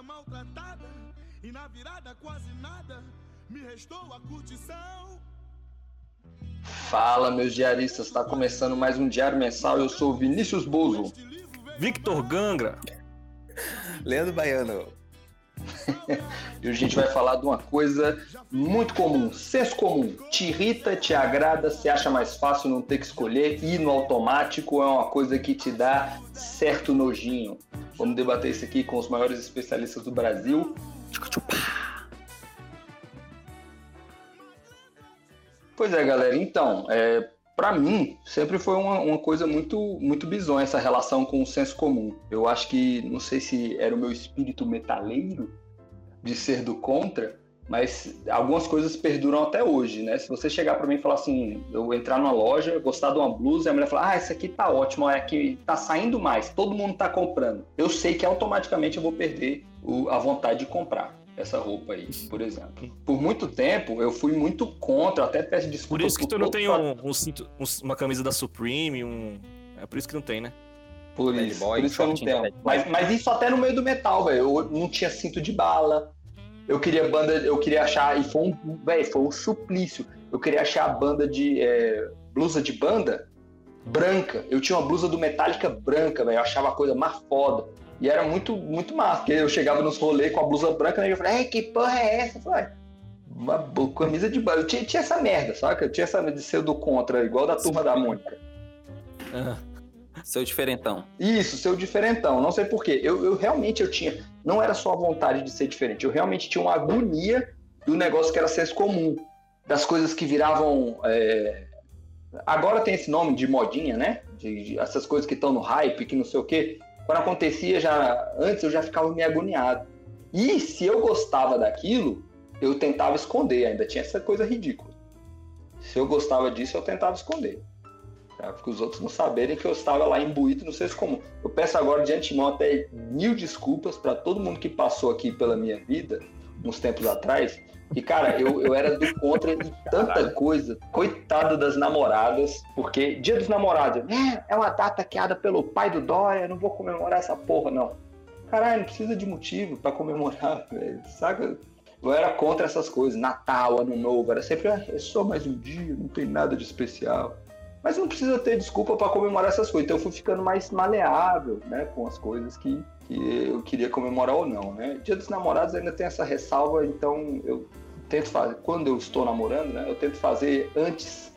levada, maltratada, e na virada quase nada, me restou a curtição. Fala, meus diaristas, está começando mais um diário mensal. Eu sou Vinícius Bozo. Victor Gangra. Leandro Baiano. E hoje a gente vai falar de uma coisa muito comum, senso comum. Te irrita, te agrada, se acha mais fácil não ter que escolher, ir no automático é uma coisa que te dá certo nojinho. Vamos debater isso aqui com os maiores especialistas do Brasil. Pois é, galera. Então, é, para mim, sempre foi uma, uma, coisa muito, muito bizonha essa relação com o senso comum. Eu acho que, não sei se era o meu espírito metaleiro de ser do contra, mas algumas coisas perduram até hoje, né? Se você chegar para mim e falar assim, eu entrar numa loja, gostar de uma blusa, e a mulher falar, ah, essa aqui tá ótima, é que tá saindo mais, todo mundo tá comprando. Eu sei que automaticamente eu vou perder o, a vontade de comprar essa roupa aí, por exemplo. Por muito tempo, eu fui muito contra, até peço desculpa. Por isso que tu não tem um, um, cinto, um, uma camisa da Supreme, um... É por isso que não tem, né? Por isso, boy, por isso que eu não tenho. Mas, mas isso até no meio do metal, velho. Eu não tinha cinto de bala. Eu queria banda, eu queria achar, e foi um, velho, foi um suplício. Eu queria achar a banda de, é, blusa de banda branca. Eu tinha uma blusa do Metallica branca, velho. Eu achava a coisa mais foda. E era muito, muito massa, porque eu chegava nos rolês com a blusa branca, né, e eu falei, que porra é essa? Eu falei, uma camisa de banho. Eu tinha, tinha, essa merda, saca? Eu tinha essa de ser do contra, igual da turma da Mônica. Seu diferentão. Isso, seu diferentão. Não sei porquê. Eu, eu realmente eu tinha. Não era só a vontade de ser diferente. Eu realmente tinha uma agonia do negócio que era senso comum. Das coisas que viravam. É... Agora tem esse nome de modinha, né? De, de essas coisas que estão no hype, que não sei o quê. Quando acontecia já antes, eu já ficava meio agoniado. E se eu gostava daquilo, eu tentava esconder. Ainda tinha essa coisa ridícula. Se eu gostava disso, eu tentava esconder. Tá? Porque os outros não saberem que eu estava lá imbuído no senso comum. Eu peço agora de antemão até mil desculpas para todo mundo que passou aqui pela minha vida, uns tempos atrás. E, cara, eu, eu era do contra de tanta coisa. Coitado das namoradas, porque dia dos namorados, é, é uma data criada pelo pai do Dória, não vou comemorar essa porra, não. Caralho, não precisa de motivo para comemorar, velho. Saca? Eu era contra essas coisas. Natal, Ano Novo, era sempre, ah, é só mais um dia, não tem nada de especial. Mas não precisa ter desculpa para comemorar essas coisas. Então eu fui ficando mais maleável, né, com as coisas que, que eu queria comemorar ou não, né? Dia dos Namorados ainda tem essa ressalva, então eu tento fazer, quando eu estou namorando, né, eu tento fazer antes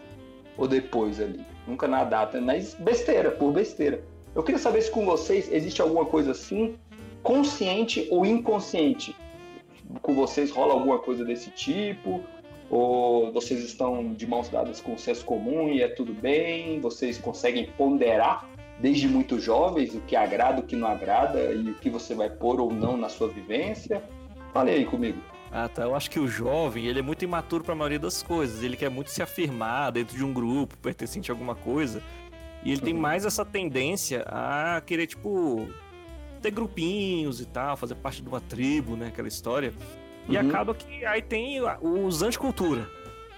ou depois ali. Nunca na data, mas besteira, por besteira. Eu queria saber se com vocês existe alguma coisa assim, consciente ou inconsciente. Com vocês rola alguma coisa desse tipo? Ou vocês estão de mãos dadas com o senso comum e é tudo bem? Vocês conseguem ponderar desde muito jovens o que agrada, o que não agrada e o que você vai pôr ou não na sua vivência? Fale aí comigo. Ah, tá. Eu acho que o jovem, ele é muito imaturo para a maioria das coisas. Ele quer muito se afirmar dentro de um grupo, pertencente a alguma coisa. E ele uhum. tem mais essa tendência a querer, tipo, ter grupinhos e tal, fazer parte de uma tribo, né? Aquela história. E uhum. acaba que aí tem os anticultura,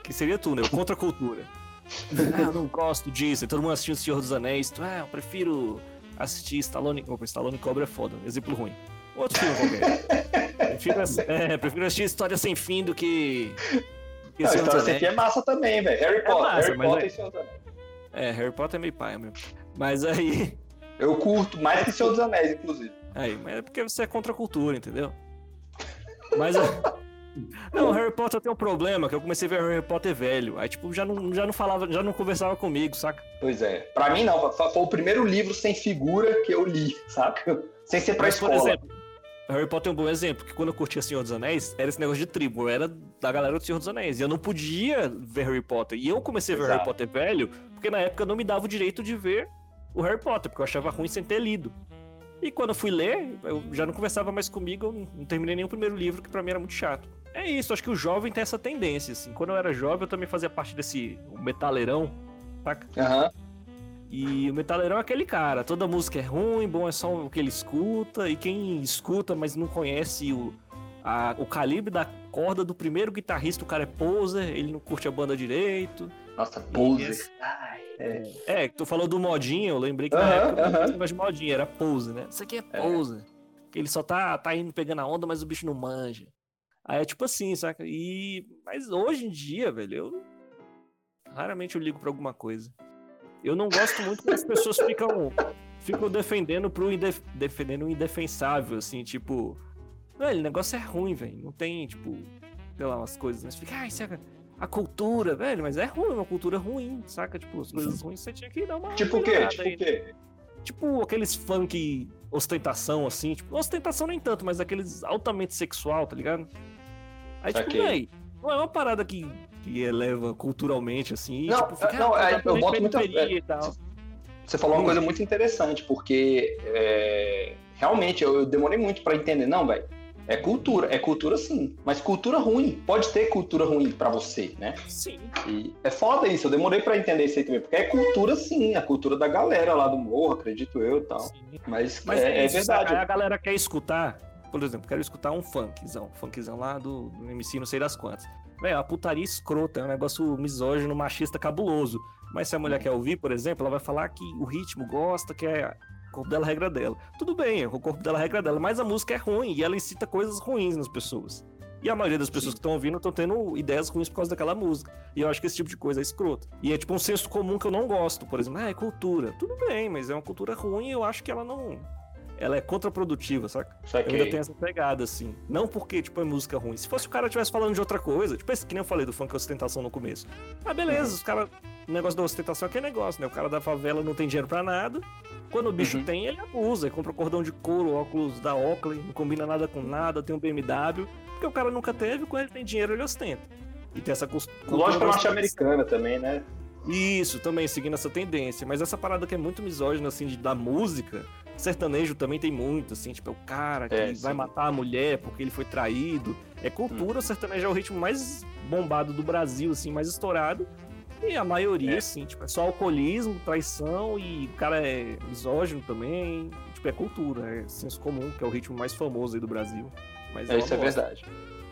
que seria tu, né? O contra-cultura. ah, eu não gosto disso. E todo mundo assistindo O Senhor dos Anéis. Tu, ah, eu prefiro assistir Stallone. Opa, Stallone Cobra é foda. Exemplo ruim. Outro filme qualquer. prefiro, é, prefiro assistir História Sem Fim do que. que não, História Sem Fim é massa também, velho. Harry é Potter. Massa, Harry Potter aí... e Senhor dos Anéis. É, Harry Potter é meio pai mesmo. Mas aí. Eu curto mais que Senhor dos Anéis, inclusive. Aí, mas é porque você é contra a cultura, entendeu? Mas. Não, Harry Potter tem um problema, que eu comecei a ver Harry Potter velho. Aí, tipo, já não, já não falava, já não conversava comigo, saca? Pois é. Pra mim, não. Foi o primeiro livro sem figura que eu li, saca? Sem ser pra Mas, escola. Por exemplo, Harry Potter é um bom exemplo, porque quando eu curtia Senhor dos Anéis, era esse negócio de tribo, eu era da galera do Senhor dos Anéis. E eu não podia ver Harry Potter. E eu comecei a ver Exato. Harry Potter velho, porque na época não me dava o direito de ver o Harry Potter, porque eu achava ruim sem ter lido. E quando eu fui ler, eu já não conversava mais comigo, eu não terminei nem o primeiro livro, que para mim era muito chato. É isso, acho que o jovem tem essa tendência, assim. Quando eu era jovem, eu também fazia parte desse metaleirão, saca? Aham. Uhum. E o metaleirão é aquele cara, toda música é ruim, bom é só o que ele escuta, e quem escuta, mas não conhece o, a, o calibre da corda do primeiro guitarrista, o cara é poser, ele não curte a banda direito. Nossa, poser. É. é, tu falou do modinho, eu lembrei que na uh -huh, época uh -huh. de modinho, era pose, né? Isso aqui é pose. É. ele só tá, tá indo pegando a onda, mas o bicho não manja. Aí é tipo assim, saca? E. Mas hoje em dia, velho, eu. Raramente eu ligo pra alguma coisa. Eu não gosto muito que as pessoas ficam. Ficam defendendo pro indef... defendendo o indefensável, assim, tipo. Velho, o negócio é ruim, velho. Não tem, tipo, sei lá, umas coisas, né? Você fica, ai, saca? A cultura, velho, mas é ruim, uma cultura ruim, saca? Tipo, as coisas ruins você tinha que dar uma. Tipo o quê? Tipo o quê? Tipo aqueles funk ostentação, assim, tipo, ostentação nem tanto, mas aqueles altamente sexual, tá ligado? Aí, tipo, Saquei. véi, não é uma parada que, que eleva culturalmente, assim, e, Não, tipo, fica, não, ah, é, eu boto muita- tal. Você falou uma coisa muito interessante, porque é, realmente eu, eu demorei muito pra entender. Não, velho. É cultura, é cultura sim, mas cultura ruim. Pode ter cultura ruim pra você, né? Sim. E é foda isso, eu demorei pra entender isso aí também, porque é cultura sim, a cultura da galera lá do morro, acredito eu e tal. sim. Mas, Mas é, é isso, verdade. saca? Aí a galera quer escutar, por exemplo, quero escutar um funkzão, funkzão lá do, do MC não sei das quantas. Velho, a putaria escrota, é um negócio misógino, machista, cabuloso. Mas se a mulher quer ouvir, por exemplo, ela vai falar que o ritmo gosta, que é corpo dela, a regra dela. Tudo bem, o corpo dela, a regra dela, mas a música é ruim e ela incita coisas ruins nas pessoas. E a maioria das pessoas que estão ouvindo estão tendo ideias ruins por causa daquela música. E eu acho que esse tipo de coisa é escroto. E é tipo um senso comum que eu não gosto. Por exemplo, ah, é cultura. Tudo bem, mas é uma cultura ruim e eu acho que ela não. Ela é contraprodutiva, saca? Eu ainda tenho essa pegada, assim. Não porque, tipo, é música ruim. Se fosse o cara tivesse falando de outra coisa, tipo esse que nem eu falei do funk ostentação no começo. Ah, beleza, Uhum. os caras. O negócio da ostentação é aquele negócio, né? O cara da favela não tem dinheiro pra nada. Quando o bicho Uhum. tem, ele abusa. Ele compra cordão de couro, óculos da Oakley, não combina nada com nada, tem um BMW. Porque o cara nunca teve, quando ele tem dinheiro, ele ostenta. E tem essa cultura da ostentação. norte-americana também, né? Isso, também, seguindo essa tendência. Mas essa parada que é muito misógina, assim, de, da música, sertanejo também tem muito, assim, tipo, é o cara que É, vai matar a mulher porque ele foi traído. É cultura, o sertanejo é o ritmo mais bombado do Brasil, assim, mais estourado. E a maioria, É. assim, tipo, é só alcoolismo, traição e o cara é misógino também. Tipo, é cultura, é senso comum, que é o ritmo mais famoso aí do Brasil. Mas É, eu isso é verdade.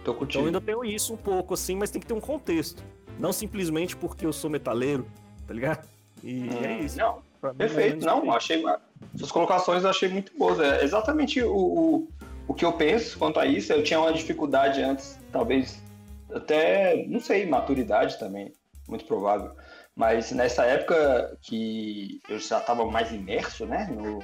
Tô Então contigo. eu ainda tenho isso um pouco, assim, mas tem que ter um contexto. Não simplesmente porque eu sou metaleiro, tá ligado? E é Hum, isso. Não, mim, ou perfeito. Não, achei. Suas colocações eu achei muito boas. É exatamente o, o, o que eu penso quanto a isso. Eu tinha uma dificuldade antes, talvez até, não sei, maturidade também, muito provável. Mas nessa época que eu já estava mais imerso, né, no,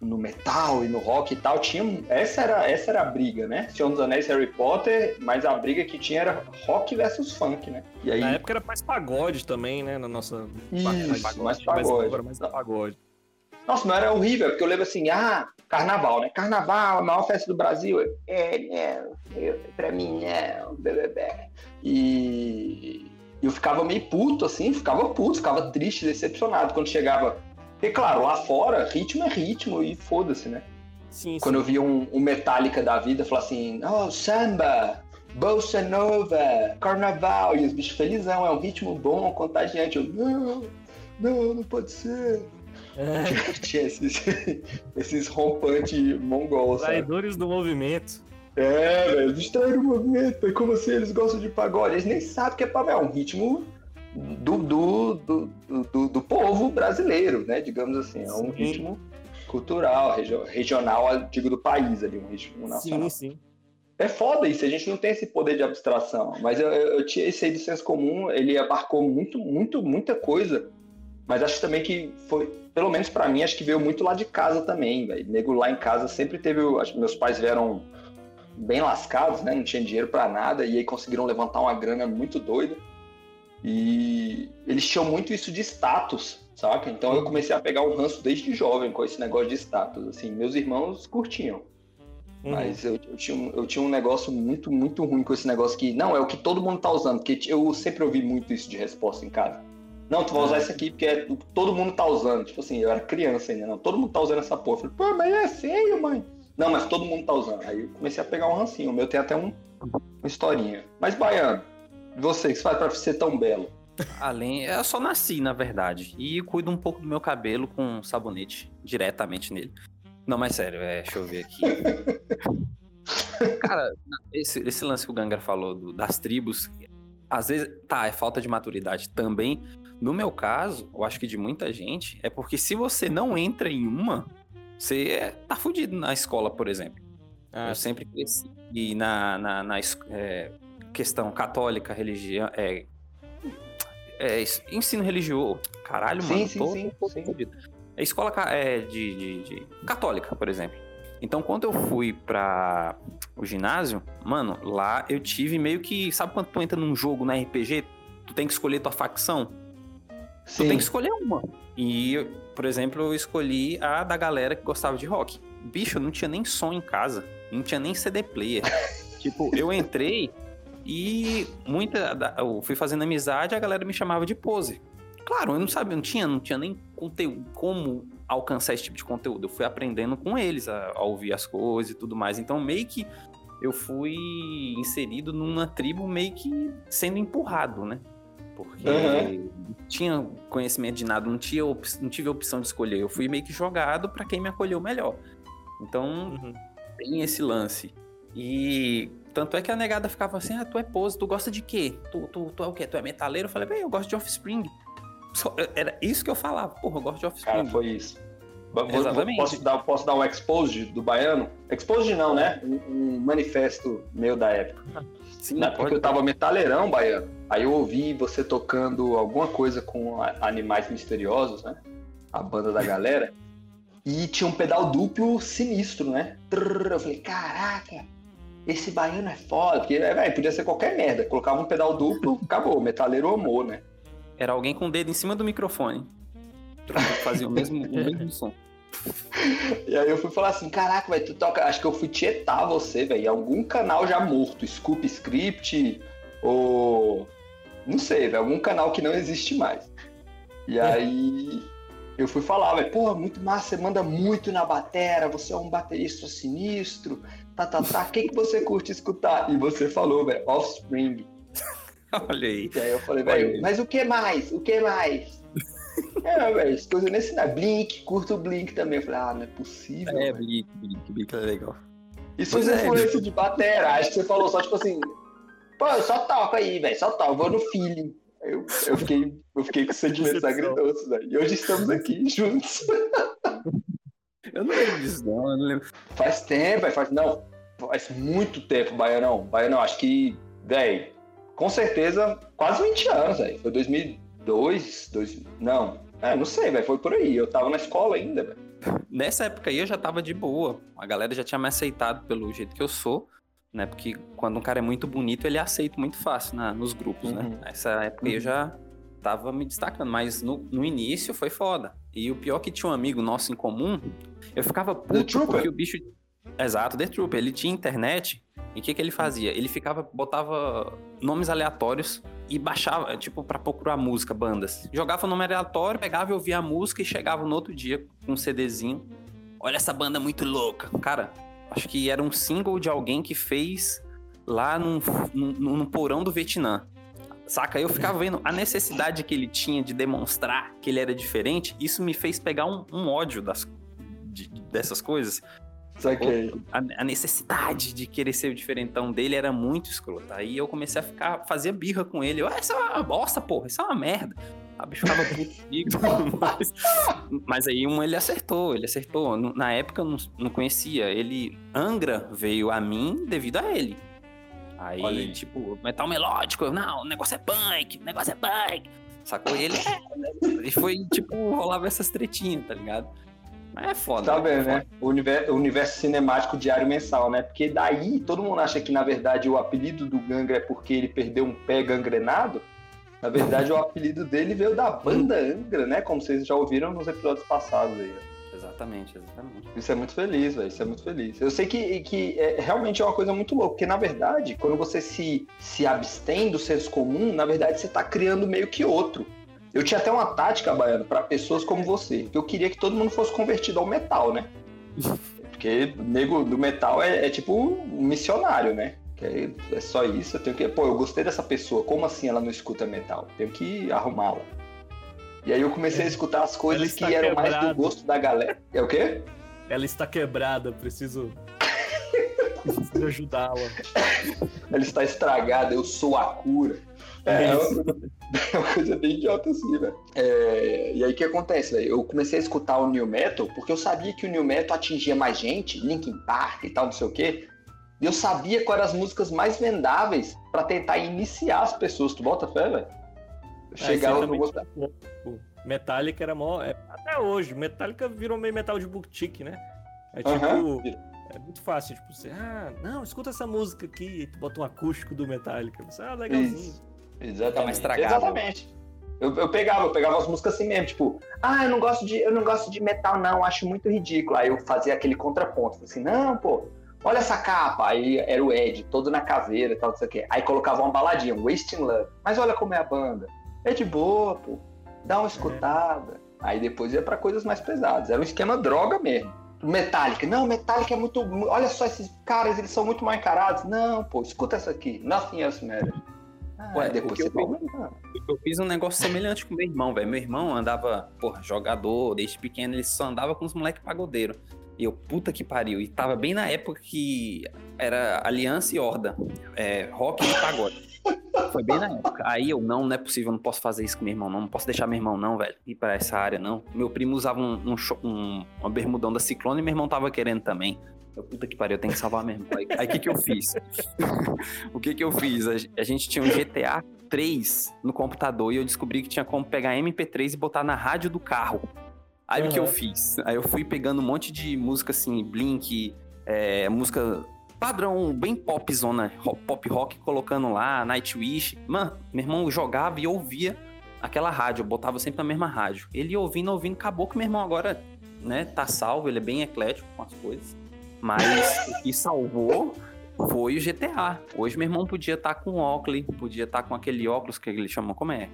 no metal e no rock e tal, tinha essa era essa era a briga, né? Senhor dos Anéis, Harry Potter, mas a briga que tinha era rock versus funk, né? E aí Na época era mais pagode também, né? Na nossa. Isso, mais mas pagode. mais pagode. Nossa, não era horrível, porque eu lembro assim, ah, carnaval, né? Carnaval, a maior festa do Brasil. É, não, eu, pra mim não, bebê. E eu ficava meio puto, assim, ficava puto, ficava triste, decepcionado quando chegava. Porque, claro, lá fora, ritmo é ritmo e foda-se, né? Sim, Quando eu sim. via um, um Metallica da vida, falar assim, oh, samba, bossa nova, carnaval, e os bichos felizão, é um ritmo bom, contagiante. Eu, não, não, não pode ser. É, Tinha esses, esses rompantes mongols, traidores do movimento. É, velho, distraíram o movimento, é como assim eles gostam de pagode. Eles nem sabem que é pagode, é um ritmo do, do, do, do, do povo brasileiro, né? Digamos assim, é um ritmo cultural, regio- regional, digo, do país ali, um ritmo nacional. Sim, sim. É foda isso, a gente não tem esse poder de abstração. Mas eu, eu, eu tinha esse aí do senso comum, ele abarcou muito, muito, muita coisa. Mas acho também que foi, pelo menos pra mim, acho que veio muito lá de casa também, velho. Nego lá em casa sempre teve. Acho meus pais vieram bem lascados, né? Não tinha dinheiro pra nada, e aí conseguiram levantar uma grana muito doida. E eles tinham muito isso de status, saca? Então eu comecei a pegar um ranço desde jovem com esse negócio de status. Assim, meus irmãos curtiam. Uhum. Mas eu, eu tinha um, eu tinha um negócio muito, muito ruim com esse negócio que, não, é o que todo mundo tá usando, porque eu sempre ouvi muito isso de resposta em casa. Não, tu vai usar isso aqui porque é, o que todo mundo tá usando. Tipo assim, eu era criança ainda, não, todo mundo tá usando essa porra. Eu falei, pô, mas é feio, mãe. Não, mas todo mundo tá usando. Aí eu comecei a pegar um rancinho. O meu tem até um, uma historinha. Mas, Baiano, você, que você faz pra ser tão belo? Além, eu só nasci, na verdade. E cuido um pouco do meu cabelo com sabonete diretamente nele. Não, mas sério, é, deixa eu ver aqui. Cara, esse, esse lance que o Gangar falou do- das tribos, às vezes, tá, é falta de maturidade também. No meu caso, eu acho que de muita gente, é porque se você não entra em uma, você é- tá fudido na escola, por exemplo. Ah, eu sempre cresci na, na, na es- é, questão católica, religião. É, é, ensino religioso. Caralho, Sim, mano. sim, tô- sim, tô sim. fodido. É escola é, de, de- de- católica, por exemplo. Então, quando eu fui pra o ginásio, mano, lá eu tive meio que. Sabe quando tu entra num jogo na RPG? Tu tem que escolher tua facção? Tu tem Sim. que escolher uma. E, por exemplo, eu escolhi a da galera que gostava de rock. Bicho, não tinha nem som em casa. Não tinha nem CD player. tipo, eu entrei e muita. Eu fui fazendo amizade, a galera me chamava de pose. Claro, eu não sabia, não tinha, não tinha nem conteúdo, como alcançar esse tipo de conteúdo. Eu fui aprendendo com eles a, a ouvir as coisas e tudo mais. Então, meio que eu fui inserido numa tribo meio que sendo empurrado, né? Porque Uhum. não tinha conhecimento de nada, não, tinha op- não tive a opção de escolher. Eu fui meio que jogado pra quem me acolheu melhor. Então, Uhum. tem esse lance. E tanto é que a negada ficava assim: ah, tu é pose, tu gosta de quê? Tu, tu, tu é o quê? Tu é metaleiro? Eu falei, bem, eu gosto de Offspring. Só- era isso que eu falava, porra, eu gosto de Offspring. Cara, foi isso. Exatamente. Posso dar, posso dar um exposed do baiano? Exposed não, né? Um, um manifesto meu da época. Sim, Na época pode- eu tava metaleirão baiano. Aí eu ouvi você tocando alguma coisa com Animais Misteriosos, né? A banda da galera. E tinha um pedal duplo sinistro, né? Eu falei, caraca, esse baiano é foda. Porque, é, velho, podia ser qualquer merda. Colocava um pedal duplo, acabou. Metaleiro amor, né? Era alguém com o dedo em cima do microfone. Fazia o mesmo, o mesmo som. E aí eu fui falar assim, caraca, velho, tu toca. Acho que eu fui tietar você, velho. em Algum canal já morto, Scoop Script, ou. Não sei, velho. Algum canal que não existe mais. E aí eu fui falar, velho, porra, muito massa, você manda muito na batera, você é um baterista sinistro, tá, tá, tá. O que, que você curte escutar? E você falou, velho, Offspring. Olha aí. E aí eu falei, velho, mas o que mais? O que mais? É, velho, as coisas nesse não. Blink, curto o Blink também. Eu falei, ah, não é possível. É. Blink, Blink, Blink é legal. Isso Pois foi é. influência de batera. Acho que você falou só, tipo assim, pô, eu só toco aí, velho, só toco, vou no feeling. Eu, eu, fiquei, eu fiquei com sentimentos agridoces, velho. E hoje estamos aqui juntos. Eu não lembro disso, não. Eu não lembro. Faz tempo, velho, faz. Não, faz muito tempo, Baianão. Baianão, acho que, velho, com certeza, quase 20 anos, velho. Foi 2002, dois, não, é, não sei, velho, foi por aí. Eu tava na escola ainda, velho. Nessa época aí eu já tava de boa. A galera já tinha me aceitado pelo jeito que eu sou, né? Porque quando um cara é muito bonito, ele é aceito muito fácil na- nos grupos, Uhum. né? Nessa época aí eu já tava me destacando, mas no, no início foi foda. E o pior é que tinha um amigo nosso em comum, eu ficava puto porque o bicho. Exato, The Trooper. Ele tinha internet e o que, que ele fazia? Ele ficava, botava nomes aleatórios e baixava, tipo, pra procurar música, bandas. Jogava o nome aleatório, pegava e ouvia a música e chegava no outro dia com um CDzinho. Olha essa banda muito louca. Cara, acho que era um single de alguém que fez lá num, num, num porão do Vietnã. Saca? Eu ficava vendo a necessidade que ele tinha de demonstrar que ele era diferente. Isso me fez pegar um, um ódio das, de- dessas coisas. Saquei. A, a necessidade de querer ser o diferentão dele era muito escrota. Aí eu comecei a ficar, fazia birra com ele. Eu, "Ah, isso é uma bosta, porra, isso é uma merda. A bicho ficava puto comigo. mas, mas aí um ele acertou, ele acertou. Na época eu não, não conhecia. Ele, Angra veio a mim devido a ele. Aí, tipo, metal melódico, eu, não, o negócio é punk, o negócio é punk. Sacou? E ele, é, e foi, tipo, rolava essas tretinhas, tá ligado? Mas é foda. Tá é vendo, né? O universo, o universo cinemático diário mensal, né? Porque daí todo mundo acha que, na verdade, o apelido do Gangra é porque ele perdeu um pé gangrenado. Na verdade, o apelido dele veio da banda Angra, né? Como vocês já ouviram nos episódios passados aí. Exatamente, exatamente. Isso é muito feliz, velho. Isso é muito feliz. Eu sei que, que é, realmente é uma coisa muito louca, porque na verdade, quando você se, se abstém do senso comum, na verdade você tá criando meio que outro. Eu tinha até uma tática, Baiano, para pessoas como você, que eu queria que todo mundo fosse convertido ao metal, né? Porque o nego do metal é, é tipo um missionário, né? Que é, é só isso, eu tenho que. Pô, eu gostei dessa pessoa, como assim ela não escuta metal? Tenho que arrumá-la. E aí eu comecei a escutar as coisas que eram mais do quebrada. gosto da galera. É o quê? Ela está quebrada, preciso. Preciso ajudá-la. Ela está estragada, eu sou a cura. É, é uma, coisa, é uma coisa bem idiota assim, velho. É, e aí o que acontece, velho? Eu comecei a escutar o New Metal porque eu sabia que o New Metal atingia mais gente, Linkin Park e tal, não sei o quê. E eu sabia quais eram as músicas mais vendáveis pra tentar iniciar as pessoas. Tu bota fé, velho? Eu chegava É, no gostar. Metallica era mó. é, até hoje, Metallica virou meio metal de boutique, né? É tipo. Aham. É muito fácil, tipo, você, ah, não, escuta essa música aqui, e tu bota um acústico do Metallica. Você, ah, legalzinho. Isso. Exatamente. Tá mais estragado. Exatamente. Eu, eu pegava, eu pegava as músicas assim mesmo, tipo, ah, eu não gosto de, eu não gosto de metal, não, acho muito ridículo. Aí eu fazia aquele contraponto, falei assim, não, pô, olha essa capa. Aí era o Ed, todo na caveira e tal, não sei o quê. Aí colocava uma baladinha, Wasting Love. Mas olha como é a banda. É de boa, pô. Dá uma escutada. Aí depois ia pra coisas mais pesadas. Era um esquema droga mesmo. Metallica. Não, Metallica é muito. Olha só esses caras, eles são muito mal encarados. Não, pô, escuta essa aqui. Nothing else matters. Ah, Ué, depois o que você eu vai. Eu fiz um negócio semelhante com meu irmão, velho. Meu irmão andava, porra, jogador, desde pequeno ele só andava com os moleques pagodeiros. E eu, puta que pariu. E tava bem na época que era Aliança e Horda. É, rock e pagode. Foi bem na época. Aí eu, não, não é possível, eu não posso fazer isso com meu irmão, não. Não posso deixar meu irmão, não, velho, ir pra essa área, não. Meu primo usava um, um, um- uma bermudão da Ciclone e meu irmão tava querendo também. Eu, puta que pariu, eu tenho que salvar meu irmão. Aí o que que eu fiz? o que que eu fiz? A, a gente tinha um GTA 3 no computador e eu descobri que tinha como pegar MP3 e botar na rádio do carro. Aí o que eu fiz? Aí eu fui pegando um monte de música assim, Blink, é, música padrão, bem popzona, ro- pop rock, colocando lá, Nightwish. Mano, meu irmão jogava e ouvia aquela rádio, eu botava sempre na mesma rádio. Ele ouvindo, ouvindo, acabou que meu irmão agora, né, tá salvo, ele é bem eclético com as coisas. Mas o que salvou foi o GTA. Hoje meu irmão podia estar com Oakley, podia estar com aquele óculos que ele chama, como é?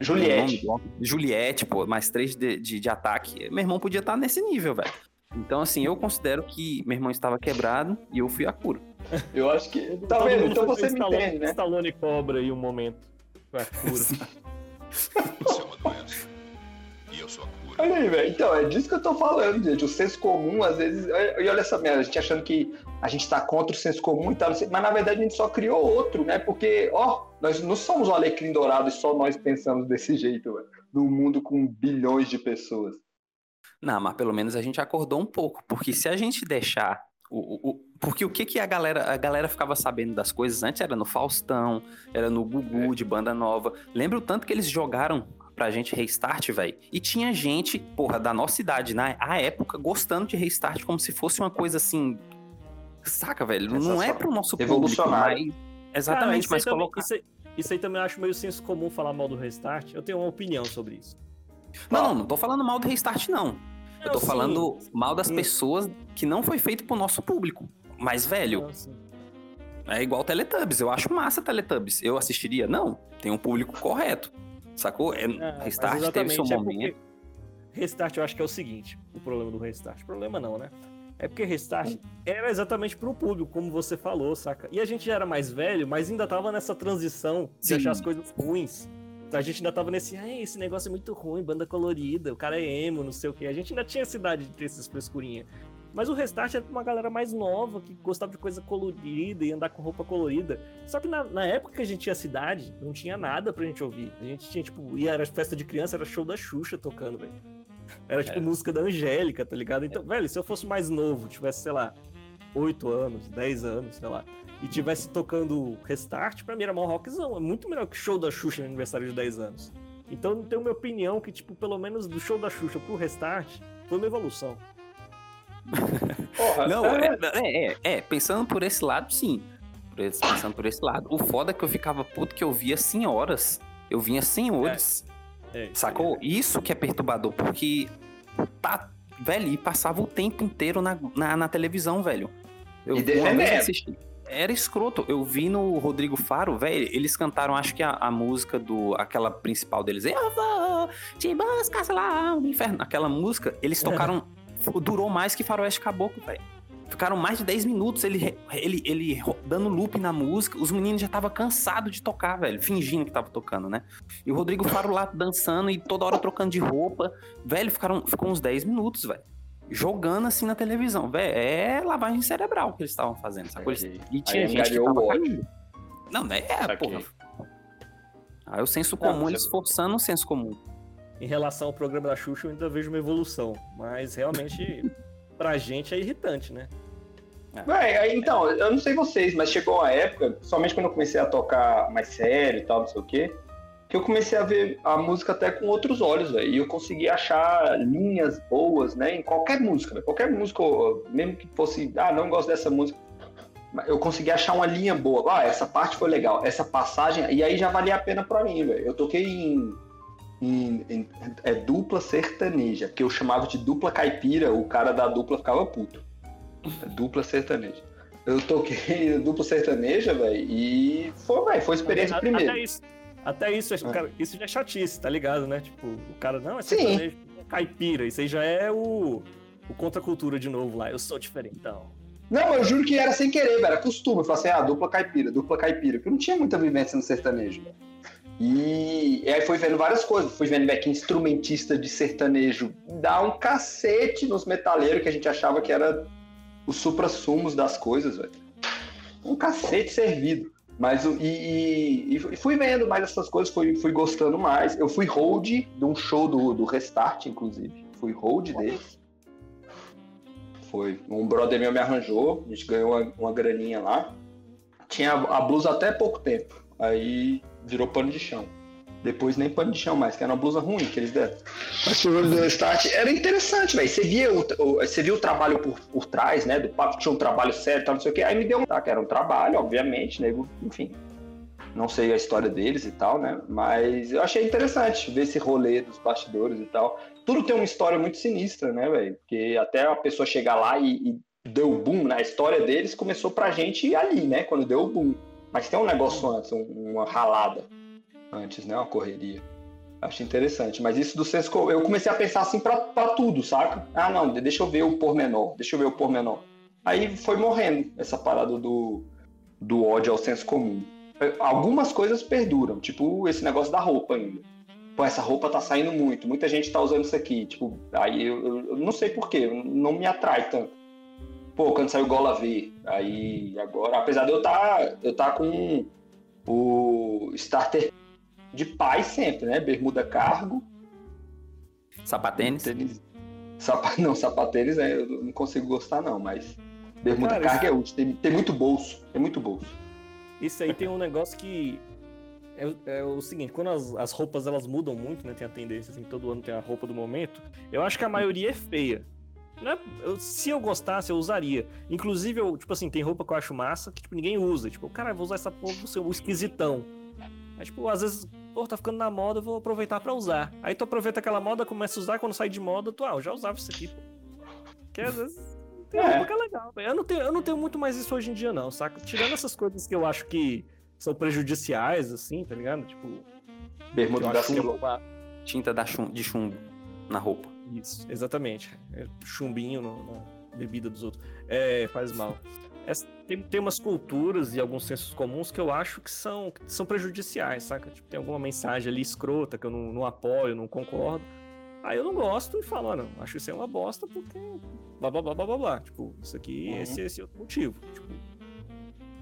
Juliette. óculos? Juliette, pô, mais três de, de, de ataque. Meu irmão podia estar nesse nível, velho. Então, assim, eu considero que meu irmão estava quebrado e eu fui a cura. Eu acho que. Tá vendo? Então você me Stallone- entende, né? Stallone cobra aí um momento. Pra cura. Você é uma doença. E eu sou a cura. Olha aí, velho. Então, é disso que eu tô falando, gente. O senso comum, às vezes. E olha essa merda, a gente achando que a gente tá contra o senso comum e tal, sei- mas na verdade a gente só criou outro, né? Porque, ó, nós não somos um alecrim dourado e só nós pensamos desse jeito, velho. Num mundo com bilhões de pessoas. Não, mas pelo menos a gente acordou um pouco, porque se a gente deixar o, o- o- porque o que que a galera a galera ficava sabendo das coisas antes era no Faustão, era no Gugu de banda nova. Lembra o tanto que eles jogaram pra gente Restart, velho? E tinha gente, porra, da nossa idade na a época gostando de Restart como se fosse uma coisa assim, saca, velho? Não é pro nosso público, mas exatamente, Cara, mas isso aí também- colocar isso, aí, isso aí também eu acho meio senso comum falar mal do Restart. Eu tenho uma opinião sobre isso. Não, não, não tô falando mal do Restart, não. Eu tô sim. falando mal das Hum. pessoas que não foi feito pro nosso público. Mas, velho, Não, é igual Teletubbies. Eu acho massa Teletubbies. Eu assistiria? Não. Tem um público correto. Sacou? É, É, mas Restart teve seu exatamente, é momento. porque Restart eu acho que é o seguinte, o problema do Restart. Problema não, né? É porque Restart era exatamente pro público, como você falou, saca? E a gente já era mais velho, mas ainda tava nessa transição de Sim. achar as coisas ruins. A gente ainda tava nesse, ah, esse negócio é muito ruim, banda colorida, o cara é emo, não sei o quê. A gente ainda tinha essa idade de ter essas frescurinhas. Mas o Restart era pra uma galera mais nova, que gostava de coisa colorida e andar com roupa colorida. Só que na, na época que a gente tinha cidade, não tinha nada pra gente ouvir. A gente tinha, tipo, ia, era festa de criança, era show da Xuxa tocando, velho. Era tipo É. música da Angélica, tá ligado? Então, velho, se eu fosse mais novo, tivesse, sei lá, 8 anos, 10 anos, sei lá, e tivesse tocando Restart, pra mim era mó rockzão. É muito melhor que show da Xuxa no aniversário de 10 anos. Então, eu tenho minha opinião que, tipo, pelo menos do show da Xuxa pro Restart, foi uma evolução. Porra, Não, é, é, é, é, pensando por esse lado, sim. Pensando por esse lado. O foda é que eu ficava puto que eu via senhoras. Eu vinha senhores. É, Sacou? Isso que é perturbador, porque tá, velho, e passava o tempo inteiro na, na, na televisão, velho. Eu E uma vez assisti. Era escroto. Eu vi no Rodrigo Faro, velho, eles cantaram, acho que a, a música do. aquela principal deles. Eu vou te buscar lá no inferno. Aquela música, eles tocaram. Durou mais que Faroeste Caboclo, velho. Ficaram mais de 10 minutos ele, ele, ele dando loop na música. Os meninos já estavam cansados de tocar, velho. Fingindo que tava tocando, né? E o Rodrigo Faro lá dançando e toda hora trocando de roupa. Velho, ficaram, ficou uns 10 minutos, velho. jogando assim na televisão. Véi, é lavagem cerebral que eles estavam fazendo, Saquei. E tinha Aí gente que tava caindo. Não, né? É, porra. Aí o senso comum, você- eles forçando o senso comum. Em relação ao programa da Xuxa, eu ainda vejo uma evolução. Mas realmente, pra gente é irritante, né? Véi, aí, então, eu não sei vocês, mas chegou uma época, somente quando eu comecei a tocar mais sério e tal, não sei o quê, que eu comecei a ver a música até com outros olhos, velho. E eu consegui achar linhas boas, né, em qualquer música, véio. Qualquer música, mesmo que fosse, ah, não gosto dessa música, eu consegui achar uma linha boa. Ah, essa parte foi legal, essa passagem, e aí já valia a pena pra mim, velho. Eu toquei em, em- em- é, dupla sertaneja, porque eu chamava de dupla caipira, o cara da dupla ficava puto. É Dupla sertaneja. Eu toquei dupla sertaneja, velho, e foi, velho, foi experiência até, primeiro. Até isso, até isso, É. cara, isso já é chatice, tá ligado, né? Tipo, o cara, não, é sertanejo, é caipira. Isso aí já é o, o contracultura de novo lá. Eu sou diferentão. Não, eu juro que era sem querer, velho. Era costume. Eu falei assim, ah, dupla caipira, dupla caipira. Porque eu não tinha muita vivência no sertanejo. E, e aí fui vendo várias coisas. Fui vendo que instrumentista de sertanejo dá um cacete nos metaleiros que a gente achava que era os supra-sumos das coisas, velho. Um cacete servido. Mas e, e- fui vendo mais essas coisas, fui, fui gostando mais. Eu fui hold de um show do, do Restart, inclusive. Fui hold deles. Foi. Um brother meu me arranjou, a gente ganhou uma, uma graninha lá. Tinha a blusa até pouco tempo. Aí virou pano de chão. Depois nem pano de chão mais, que era uma blusa ruim que eles deram. Mas o do Restart era interessante, velho. Você via o, você via o trabalho por, por trás, né? Do papo tinha um trabalho sério, tal, não sei o quê. Aí me deu um. Tá, que era um trabalho, obviamente, né? Enfim. Não sei a história deles e tal, né? Mas eu achei interessante ver esse rolê dos bastidores e tal. Tudo tem uma história muito sinistra, né, velho? Porque até a pessoa chegar lá e, e deu o boom, né? A história deles começou pra gente ali, né? Quando deu o boom. Mas tem um negócio antes, um- uma ralada antes, né? Uma correria. Acho interessante. Mas isso do senso comum, eu comecei a pensar assim pra tudo, saca? Ah, não, deixa eu ver o pormenor, deixa eu ver o pormenor. Aí foi morrendo essa parada do, do ódio ao senso comum. Algumas coisas perduram, tipo esse negócio da roupa ainda. Pô, essa roupa tá saindo muito, muita gente tá usando isso aqui. Tipo, aí eu- eu não sei porquê, não me atrai tanto. Pô, quando saiu Gola V, aí agora, apesar de eu tá, eu tá com o starter de paz sempre, né? Bermuda cargo, Sapatênis. tênis. Sapa... Não, sapatênis né? eu não consigo gostar, não, mas bermuda Cara, carga é útil. Tem, tem muito bolso, tem muito bolso. Isso aí tem um negócio que. É, o- é o seguinte, quando as, as roupas elas mudam muito, né? Tem a tendência, assim, todo ano tem a roupa do momento. Eu acho que a maioria é feia. Não é- eu- se eu gostasse, eu usaria. Inclusive, eu, tipo assim, tem roupa que eu acho massa que tipo, ninguém usa. Tipo, cara, eu vou usar essa porra, vou ser o esquisitão. Aí, tipo, às vezes, pô, tá ficando na moda, eu vou aproveitar pra usar. Aí tu aproveita aquela moda, começa a usar, quando sai de moda, tu, ah, eu já usava isso aqui, pô. Que às vezes tem É. roupa que é legal. Eu não, tenho, eu não tenho muito mais isso hoje em dia, não, saca? Tirando essas coisas que eu acho que são prejudiciais, assim, tá ligado? Tipo, Bermuda da é uma- Tinta da chum- de chumbo na roupa. Isso, exatamente. É chumbinho no- na bebida dos outros. É, faz mal. Essa- tem, tem umas culturas e alguns sensos comuns que eu acho que são, que são prejudiciais, saca? Tipo, tem alguma mensagem ali escrota que eu não, não apoio, não concordo. Aí eu não gosto e falo, ah, não, acho isso aí uma bosta porque blá blá blá blá blá blá. Tipo, isso aqui, Uhum. esse, esse outro motivo. Tipo,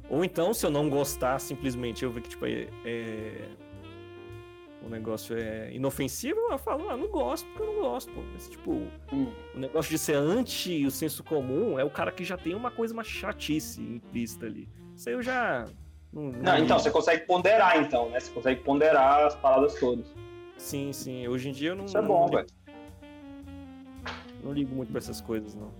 ou então, se eu não gostar, simplesmente eu ver que, tipo, é, é- o negócio é inofensivo, eu falo, ah, não gosto porque eu não gosto, pô. Esse, tipo, Hum. o negócio de ser anti o senso comum é o cara que já tem uma coisa mais chatice implícita ali. Isso aí eu já. Não, Não, então, você consegue ponderar, então, né? Você consegue ponderar as paradas todas. Sim, sim. Hoje em dia eu não. Isso é não bom, velho. Não ligo muito pra essas coisas, não.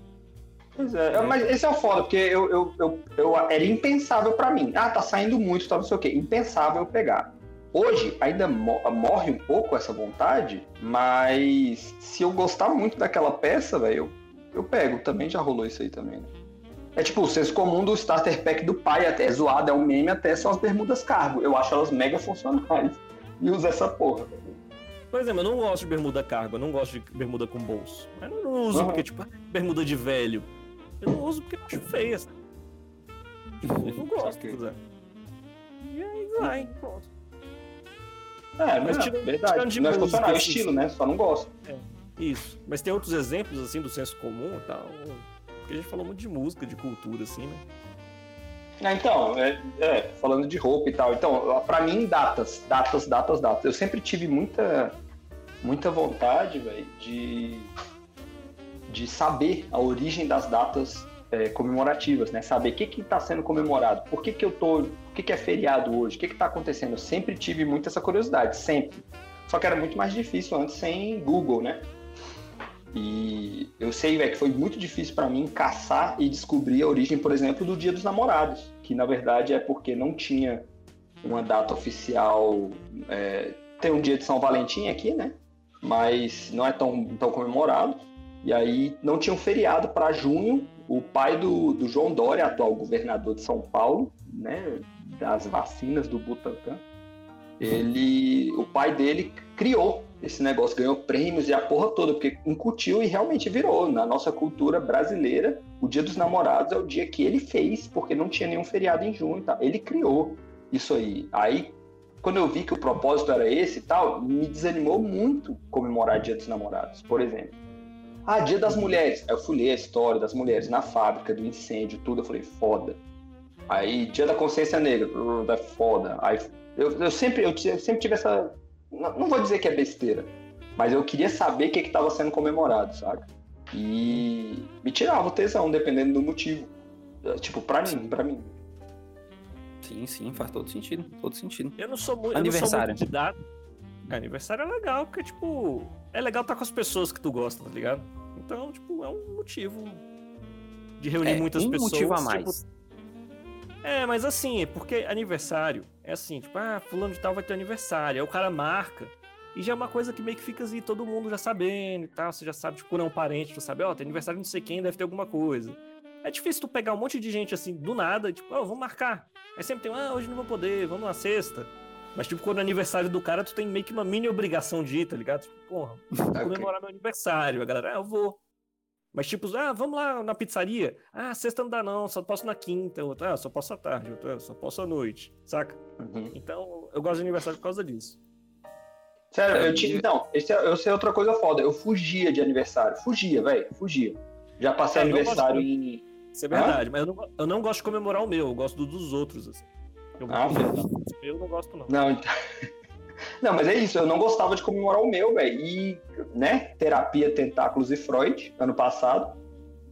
Pois é, mas esse é o foda, porque eu, eu, eu, eu- era impensável pra mim. Ah, tá saindo muito, tá não sei o quê. Impensável eu pegar. Hoje ainda mo- morre um pouco essa vontade, mas se eu gostar muito daquela peça, velho, eu, eu pego. Também já rolou isso aí também, né? É tipo o senso comum do starter pack do pai, até é zoado, é um meme, até são as bermudas cargo. Eu acho elas mega funcionais. E usa essa porra. velho. Por exemplo, eu não gosto de bermuda cargo, eu não gosto de bermuda com bolso. Mas eu não uso Aham. porque, tipo, ah, bermuda de velho. Eu não uso porque eu acho feia. Tipo, eu não gosto usar. E aí vai, pronto. É, Mas tirando- verdade. tirando de não é funcional, é estilo, né? Só não gosto. Isso. Mas tem outros exemplos, assim, do senso comum e tal? Porque a gente falou muito de música, de cultura, assim, né? Ah, então, é, é, falando de roupa e tal. Então, pra mim, datas, datas, datas, datas. Eu sempre tive muita, muita vontade, velho, de, de saber a origem das datas é, comemorativas, né? Saber o que que tá sendo comemorado, por que que eu tô, que que é feriado hoje, o que que tá acontecendo. Eu sempre tive muito essa curiosidade, sempre. Só que era muito mais difícil antes sem Google, né? E eu sei, velho, que foi muito difícil para mim caçar e descobrir a origem, por exemplo, do Dia dos Namorados, que na verdade é porque não tinha uma data oficial. É, tem um dia de São Valentim aqui, né? Mas não é tão, tão comemorado. E aí não tinha um feriado para junho. O pai do, do João Dória, atual governador de São Paulo, né? Das vacinas do Butantan, ele, o pai dele criou esse negócio, ganhou prêmios e a porra toda, porque incutiu e realmente virou. Na nossa cultura brasileira, o Dia dos Namorados é o dia que ele fez, porque não tinha nenhum feriado em junho, tá? Ele criou isso aí. Aí, quando eu vi que o propósito era esse e tal, me desanimou muito comemorar Dia dos Namorados, por exemplo. Ah, Dia das Mulheres. Aí eu fui ler a história das mulheres na fábrica, do incêndio, tudo. Eu falei, foda. Aí, Dia da Consciência Negra, é foda. Aí, eu, eu, sempre, eu sempre tive essa não, não vou dizer que é besteira, mas eu queria saber o que estava sendo comemorado, sabe? E me tirava o tesão, dependendo do motivo. Tipo, pra mim, pra mim. Sim, sim, faz todo sentido. Todo sentido. Eu não sou, mu eu Aniversário. não sou muito. É, aniversário é legal, porque, tipo, é legal estar com as pessoas que tu gosta, tá ligado? Então, tipo, é um motivo de reunir É, muitas um pessoas. motivo a tipo, mais. É, mas assim, é porque aniversário é assim, tipo, ah, fulano de tal vai ter aniversário. Aí o cara marca. E já é uma coisa que meio que fica assim, todo mundo já sabendo e tal. Você já sabe, tipo, não é um parente, tu sabe, ó, tem aniversário de não sei quem, deve ter alguma coisa. É difícil tu pegar um monte de gente assim, do nada, tipo, ó, vamos marcar. Aí sempre tem, ah, hoje não vou poder, vamos na sexta. Mas, tipo, quando é aniversário do cara, tu tem meio que uma mini obrigação de ir, tá ligado? Tipo, porra, vou Ok. comemorar meu aniversário. A galera, ah, eu vou. Mas, tipo, ah, vamos lá na pizzaria. Ah, sexta não dá não, só posso na quinta. Outro, ah, só posso à tarde. Outro, ah, só posso à noite. Saca? Uhum. Então, eu gosto de aniversário por causa disso. Sério, É, eu tinha. e- Não, esse é, eu sei outra coisa foda. Eu fugia de aniversário. Fugia, velho. Fugia. Já passei É, eu aniversário gosto em. Isso é verdade, mas eu não, eu não gosto de comemorar o meu, eu gosto do dos outros, assim. Eu, Ah, da eu não gosto, não. Não, então. Não, mas é isso, eu não gostava de comemorar o meu, velho. E, né, terapia Tentáculos e Freud, ano passado,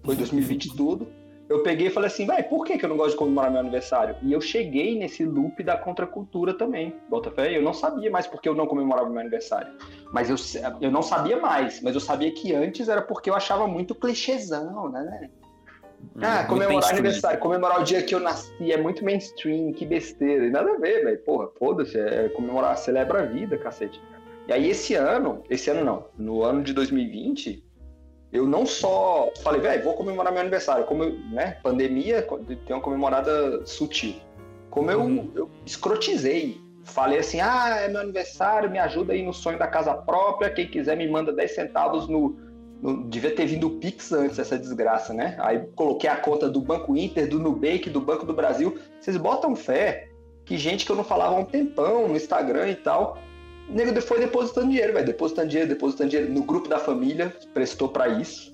foi 2020 tudo. Eu peguei e falei assim, velho, por que, que eu não gosto de comemorar meu aniversário? E eu cheguei nesse loop da contracultura também, bota fé. Eu não sabia mais porque eu não comemorava meu aniversário. Mas eu, eu não sabia mais, mas eu sabia que antes era porque eu achava muito clichêzão, né? Ah, comemorar aniversário, comemorar o dia que eu nasci é muito mainstream, que besteira. E nada a ver, velho. Porra, foda-se, é comemorar, celebra a vida, cacete. E aí esse ano, esse ano não, no ano de 2020, eu não só falei, velho, vou comemorar meu aniversário, como eu, né, pandemia tem uma comemorada sutil. Como eu, Uhum. eu escrotizei, falei assim, ah, é meu aniversário, me ajuda aí no sonho da casa própria, quem quiser me manda 10 centavos no, no- devia ter vindo o Pix antes essa desgraça, né? Aí coloquei a conta do Banco Inter, do Nubank, do Banco do Brasil. Vocês botam fé que gente que eu não falava há um tempão no Instagram e tal, o nego foi depositando dinheiro, velho. Depositando dinheiro, depositando dinheiro. No grupo da família, prestou pra isso.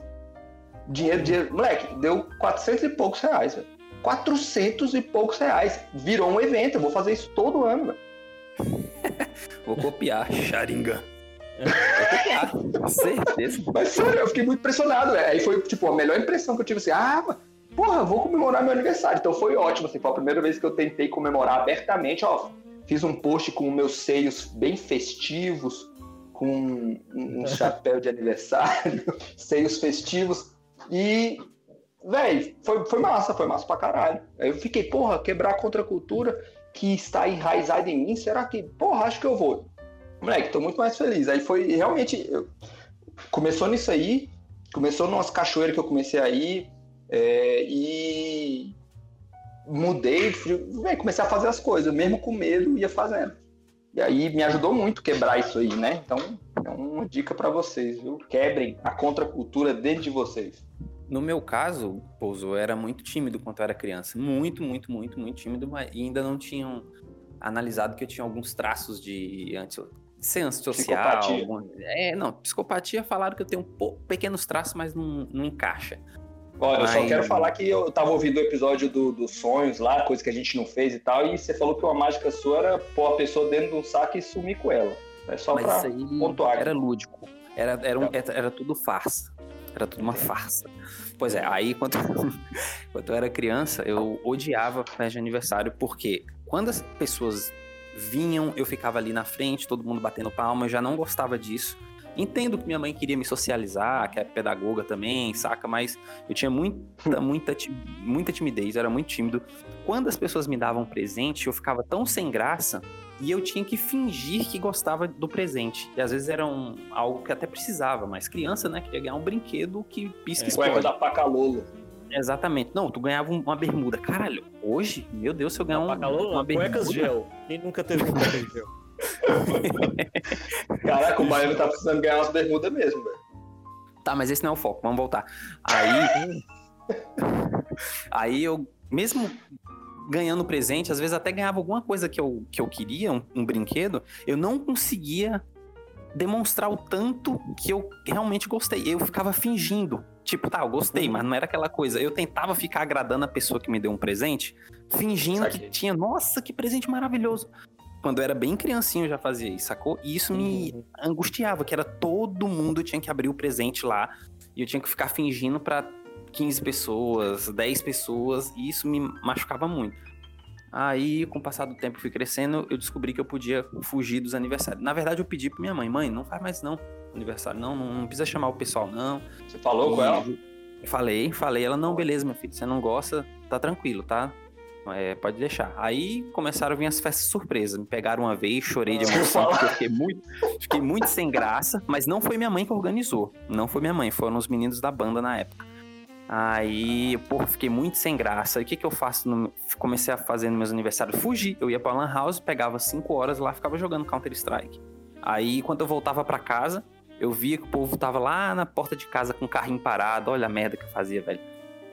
Dinheiro, dinheiro. Moleque, deu 400 e poucos reais, velho. 400 e poucos reais. Virou um evento. Eu vou fazer isso todo ano, velho. Vou copiar. Sharingan. Com certeza. Mas sério, eu fiquei muito impressionado, velho. Aí foi, tipo, a melhor impressão que eu tive assim, ah, porra, vou comemorar meu aniversário. Então foi ótimo, assim, foi a primeira vez que eu tentei comemorar abertamente, ó. Fiz um post com meus seios bem festivos, com um, um chapéu de aniversário, seios festivos. E, velho, foi, foi massa, foi massa pra caralho. Aí eu fiquei, porra, quebrar a contracultura que está enraizada em mim, será que, porra, acho que eu vou. Moleque, tô muito mais feliz. Aí foi realmente. eu- começou nisso aí, começou numas cachoeiras que eu comecei aí, é, e mudei, comecei a fazer as coisas, mesmo com medo, ia fazendo. E aí me ajudou muito quebrar isso aí, né? Então, é uma dica pra vocês, viu? Quebrem a contracultura dentro de vocês. No meu caso, Pouso, eu era muito tímido quando eu era criança. Muito, muito, muito, muito tímido, mas ainda não tinham analisado que eu tinha alguns traços de Psicopatia. alguma- É, não, psicopatia falaram que eu tenho um pequenos traços, mas não, não encaixa. Olha, eu só Mas- quero falar que eu tava ouvindo o episódio do- dos sonhos lá, coisa que a gente não fez e tal, e você falou que uma mágica sua era pôr a pessoa dentro de um saco e sumir com ela. É só mas pra isso aí pontuar era lúdico. Era, era, um- Tá. era, era tudo farsa. Era tudo uma farsa. Pois é, aí quando, quando eu era criança, eu odiava festa de aniversário, porque quando as pessoas vinham, eu ficava ali na frente, todo mundo batendo palma, eu já não gostava disso. Entendo que minha mãe queria me socializar, que é pedagoga também, saca? Mas eu tinha muita, muita, muita timidez, eu era muito tímido. Quando as pessoas me davam presente, eu ficava tão sem graça e eu tinha que fingir que gostava do presente. E às vezes era um, algo que até precisava, mas criança, né? Queria ganhar um brinquedo que pisca e Cueca explode. da Pacalolo. Exatamente. Não, tu ganhava um- uma bermuda. Caralho, hoje, meu Deus, se eu ganhar um, Pacalolo, uma bermuda... cuecas gel. Quem nunca teve um cuecas gel? Caraca, o Baiano tá precisando ganhar umas bermudas mesmo, velho. Tá, mas esse não é o foco, vamos voltar. Aí. aí eu, mesmo ganhando presente, às vezes até ganhava alguma coisa que eu, que eu queria, um, um brinquedo, eu não conseguia demonstrar o tanto que eu realmente gostei. Eu ficava fingindo. Tipo, tá, eu gostei, mas não era aquela coisa. Eu tentava ficar agradando a pessoa que me deu um presente, fingindo Saquei. que tinha, nossa, que presente maravilhoso. Quando eu era bem criancinho eu já fazia isso, sacou? E isso me Uhum. angustiava, que era todo mundo tinha que abrir o presente lá e eu tinha que ficar fingindo pra 15 pessoas, 10 pessoas, e isso me machucava muito. Aí, com o passar do tempo, fui crescendo, eu descobri que eu podia fugir dos aniversários. Na verdade, eu pedi pra minha mãe, mãe, não faz mais não, aniversário, não, não, não precisa chamar o pessoal, não. Você falou com E ela? eu Falei, falei, ela, não, beleza, meu filho, você não gosta, tá tranquilo, tá? É, pode deixar. Aí começaram a vir as festas surpresas. Me pegaram uma vez, chorei de emoção, porque eu fiquei muito, fiquei muito sem graça, mas não foi minha mãe que organizou. Não foi minha mãe, foram os meninos da banda na época. Aí, pô, fiquei muito sem graça. E o que, que eu faço? No... Comecei a fazer nos meus aniversários? Fugir. Eu ia pra Lan House, pegava 5 horas lá, ficava jogando Counter-Strike. Aí, quando eu voltava pra casa, eu via que o povo tava lá na porta de casa com o carrinho parado. Olha a merda que eu fazia, velho.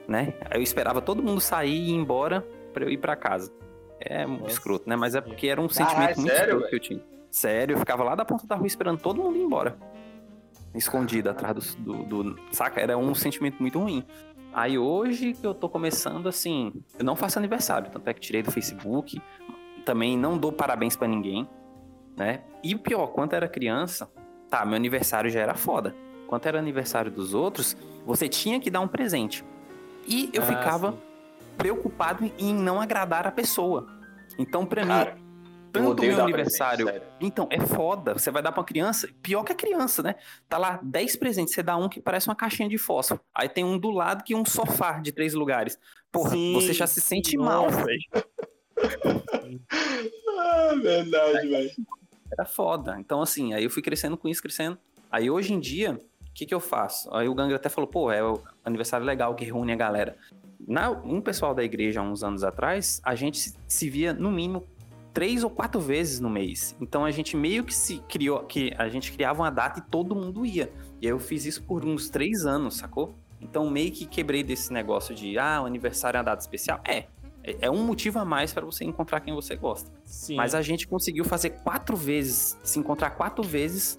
Né? Eu esperava todo mundo sair e ir embora pra eu ir pra casa. É muito Nossa. escroto, né? Mas é porque era um Caralho, sentimento muito sério, escroto que eu tinha. Sério, eu ficava lá da ponta da rua esperando todo mundo ir embora. Escondido atrás do, do, do- Saca? Era um sentimento muito ruim. Aí hoje que eu tô começando assim, eu não faço aniversário, tanto é que tirei do Facebook. Também não dou parabéns pra ninguém, né? E o pior, quando era criança, tá, meu aniversário já era foda. Quando era aniversário dos outros, você tinha que dar um presente. E eu Ah, ficava sim. preocupado em não agradar a pessoa. Então, pra mim, Cara, eu tanto meu aniversário. presente. Então, é foda. Você vai dar pra uma criança, pior que a criança, né? Tá lá 10 presentes, você dá um que parece uma caixinha de fósforo. Aí tem um do lado que é um sofá de três lugares. Porra, Sim, você já se sim, sente mal, nossa. velho. Ah, verdade, velho. Era foda. Então, assim, aí eu fui crescendo com isso, crescendo. Aí hoje em dia, o que, que eu faço? Aí o Gangra até falou, pô, é o aniversário legal que reúne a galera. Na, um pessoal da igreja, há uns anos atrás, a gente se, se via, no mínimo, três ou quatro vezes no mês. Então a gente meio que se criou, que a gente criava uma data e todo mundo ia. E aí eu fiz isso por uns três anos, sacou? Então meio que quebrei desse negócio de, ah, o aniversário é uma data especial. É, é- é um motivo a mais para você encontrar quem você gosta. Sim. Mas a gente conseguiu fazer quatro vezes, se encontrar quatro vezes.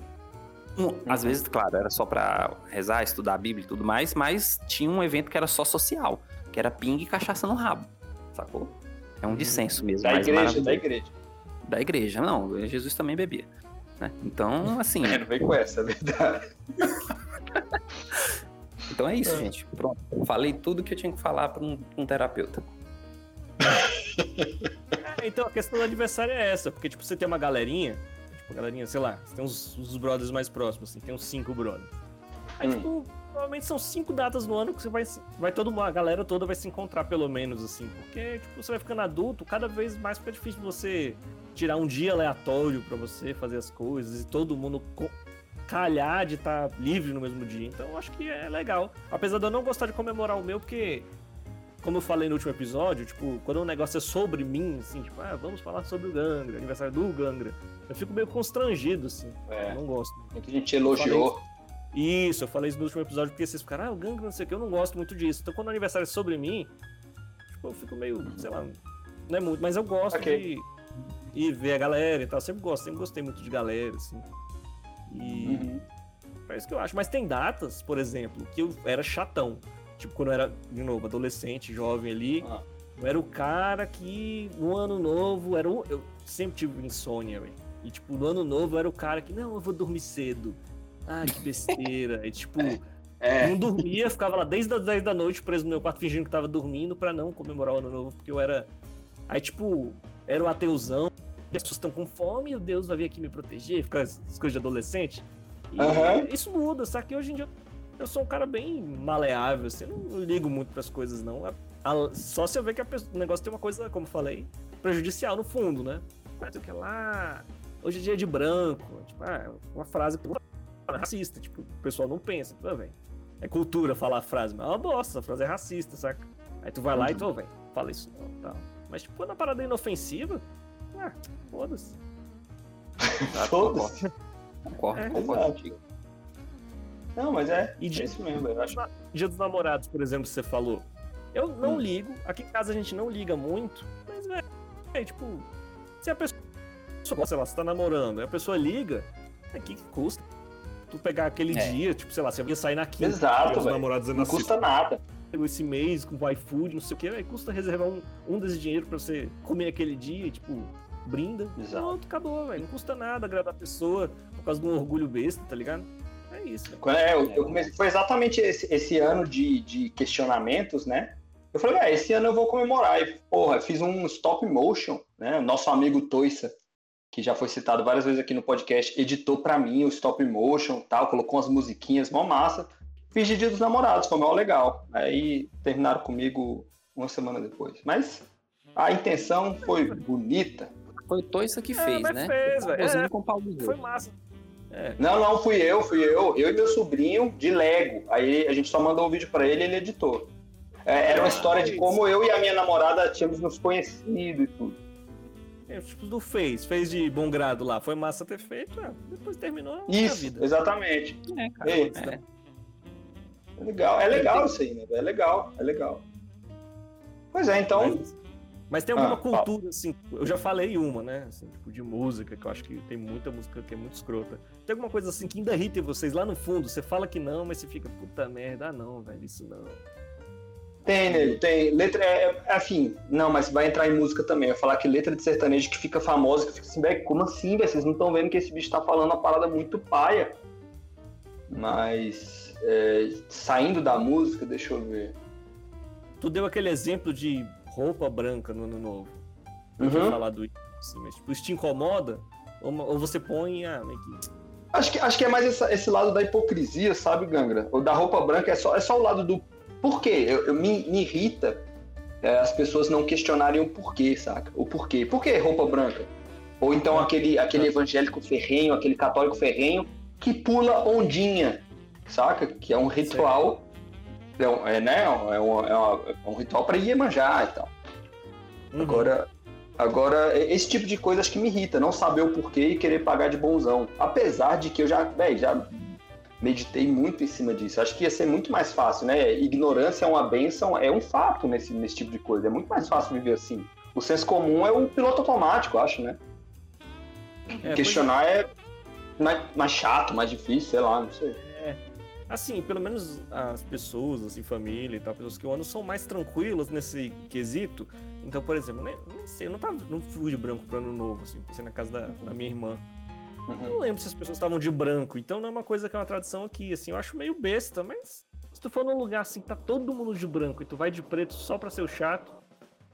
Um, Às vezes, claro, era só pra rezar, estudar a Bíblia e tudo mais, mas tinha um evento que era só social, que era pingue e cachaça no rabo, sacou? É um dissenso mesmo. Da igreja, da igreja. Da igreja, não, Jesus também bebia. né? Então, assim, É, não vem com essa, é verdade. então é isso, gente. Pronto. Falei tudo que eu tinha que falar pra um, um terapeuta. É, então a questão do aniversário é essa, porque tipo, você tem uma galerinha, tipo, galerinha, sei lá, você tem uns, uns brothers mais próximos, assim, tem uns cinco brothers. Aí, Hum. tipo, provavelmente são cinco datas no ano que você vai, vai todo mundo, a galera toda vai se encontrar pelo menos, assim, porque, tipo, você vai ficando adulto, cada vez mais fica difícil você tirar um dia aleatório pra você fazer as coisas e todo mundo calhar de estar livre no mesmo dia. Então, eu acho que é legal. Apesar de eu não gostar de comemorar o meu, porque como eu falei no último episódio, tipo, quando um negócio é sobre mim, assim, tipo, ah, vamos falar sobre o Gangra, aniversário do Gangra, eu fico meio constrangido, assim. É. Eu não gosto. Muita gente elogiou. Isso, eu falei isso no último episódio porque vocês ficaram, ah, o Gangra, não sei o que, eu não gosto muito disso. Então, quando o aniversário é sobre mim, tipo, eu fico meio, sei lá, não é muito, mas eu gosto Ok. de. ir ver a galera e tal. Sempre gosto, sempre gostei muito de galera, assim. E Uhum. é isso que eu acho. Mas tem datas, por exemplo, que eu era chatão. Tipo, quando eu era, de novo, adolescente, jovem ali, Ah. eu era o cara que no ano novo era o. Eu sempre tive insônia, velho. E, tipo, no ano novo eu era o cara que, não, eu vou dormir cedo. Ah, que besteira. e, tipo, É. não dormia, ficava lá desde as 10 da noite preso no meu quarto fingindo que tava dormindo pra não comemorar o ano novo, porque eu era. Aí, tipo, era o ateuzão, as pessoas estão com fome, e Deus vai vir aqui me proteger, ficar as as coisas de adolescente. E Aham. isso muda, só que hoje em dia eu sou um cara bem maleável, assim, eu não ligo muito pras coisas, não. A- a- só se eu ver que pessoa- o negócio tem uma coisa, como eu falei, prejudicial no fundo, né? Mas o que lá. Hoje é dia de branco. Tipo, ah, é uma frase que é racista. Tipo, o pessoal não pensa. Pô, velho. É cultura falar a frase, mas é uma bosta, a frase é racista, saca? Aí tu vai lá e tu, velho, fala isso não, tal. Mas, tipo, quando a parada é inofensiva, ah, foda-se. Exato, Foda-se. Concordo, É, concordo exato. contigo. Não, mas é. E é de- isso mesmo, eu acho. Dia dos namorados, por exemplo, você falou. Eu não Hum. ligo. Aqui em casa a gente não liga muito. Mas, velho, é, tipo, se a pessoa, sei lá, você tá namorando, e a pessoa liga, é que custa? Tu pegar aquele É. dia, tipo, sei lá, você ia sair na quinta. Exato, dia velho. namorados é Não na sexta. custa nada. esse mês com o iFood, não sei o que, aí custa reservar um, um desse dinheiro pra você comer aquele dia e, tipo, brinda. Exato. Pronto, acabou, velho. Não custa nada agradar a pessoa por causa de um orgulho besta, tá ligado? É isso, é, eu, eu comecei, foi exatamente esse, esse ano de, de questionamentos, né? Eu falei, ah, esse ano eu vou comemorar. E, porra, fiz um stop motion, né? Nosso amigo Toissa, que já foi citado várias vezes aqui no podcast, editou pra mim o stop motion tal, colocou umas musiquinhas, mó massa. Fiz de Dia dos Namorados, foi mó legal. Aí terminaram comigo uma semana depois. Mas a intenção foi bonita. Foi o Toissa que É, fez, mas né? fez, É. com o pau dos Foi massa. É. Não, não, fui eu, fui eu. Eu e meu sobrinho de Lego. Aí a gente só mandou o vídeo pra ele e ele editou. É, era uma história de como eu e a minha namorada tínhamos nos conhecido e tudo. É, tipo, do fez. Fez de bom grado lá. Foi massa ter feito. é, depois terminou a Isso, vida. exatamente. É, cara. É, É. é legal, é legal isso aí, né? É legal, é legal. Pois é, então. Mas, mas tem alguma Ah, cultura, assim, eu já falei uma, né? Assim, tipo, de música, que eu acho que tem muita música que é muito escrota. Tem alguma coisa assim que ainda irrita vocês lá no fundo? Você fala que não, mas você fica, puta merda, ah não, velho, isso não. Tem, nego, tem. Letra é, é assim, não, mas vai entrar em música também. Eu falar que letra de sertanejo que fica famosa, que fica assim, velho, como assim, velho? Vocês não estão vendo que esse bicho tá falando uma parada muito paia. Mas é, saindo da música, deixa eu ver. Tu deu aquele exemplo de roupa branca no ano novo. Eu tinha Uhum. falado isso, assim, mas tipo, isso te incomoda? Ou, ou você põe, ah, que... Acho que, acho que é mais essa- esse lado da hipocrisia, sabe, Gangra? O da roupa branca é só, é só o lado do porquê. Eu, eu- me, me irrita é, as pessoas não questionarem o porquê, saca? O porquê. Por que roupa branca? Ou então aquele, aquele evangélico ferrenho, aquele católico ferrenho que pula ondinha, saca? Que é um ritual, é, um- é, né? É, um, é uma- é um ritual para Iemanjá e tal. Uhum. Agora, agora, esse tipo de coisa acho que me irrita, não saber o porquê e querer pagar de bonzão. Apesar de que eu já, véi, já meditei muito em cima disso. Acho que ia ser muito mais fácil, né? Ignorância é uma benção, é um fato nesse, nesse tipo de coisa. É muito mais fácil viver assim. O senso comum é o piloto automático, acho, né? É, Questionar é mais, mais chato, mais difícil, sei lá, não sei. Assim, pelo menos as pessoas, assim, família e tal, pessoas que eu ando são mais tranquilas nesse quesito. Então, por exemplo, nem, nem sei, eu não, tava, não fui de branco pro ano novo, assim, passei na casa da, da minha irmã. Uhum. não lembro se as pessoas estavam de branco, então não é uma coisa que é uma tradição aqui, assim, eu acho meio besta, mas se tu for num lugar assim que tá todo mundo de branco e tu vai de preto só pra ser o chato,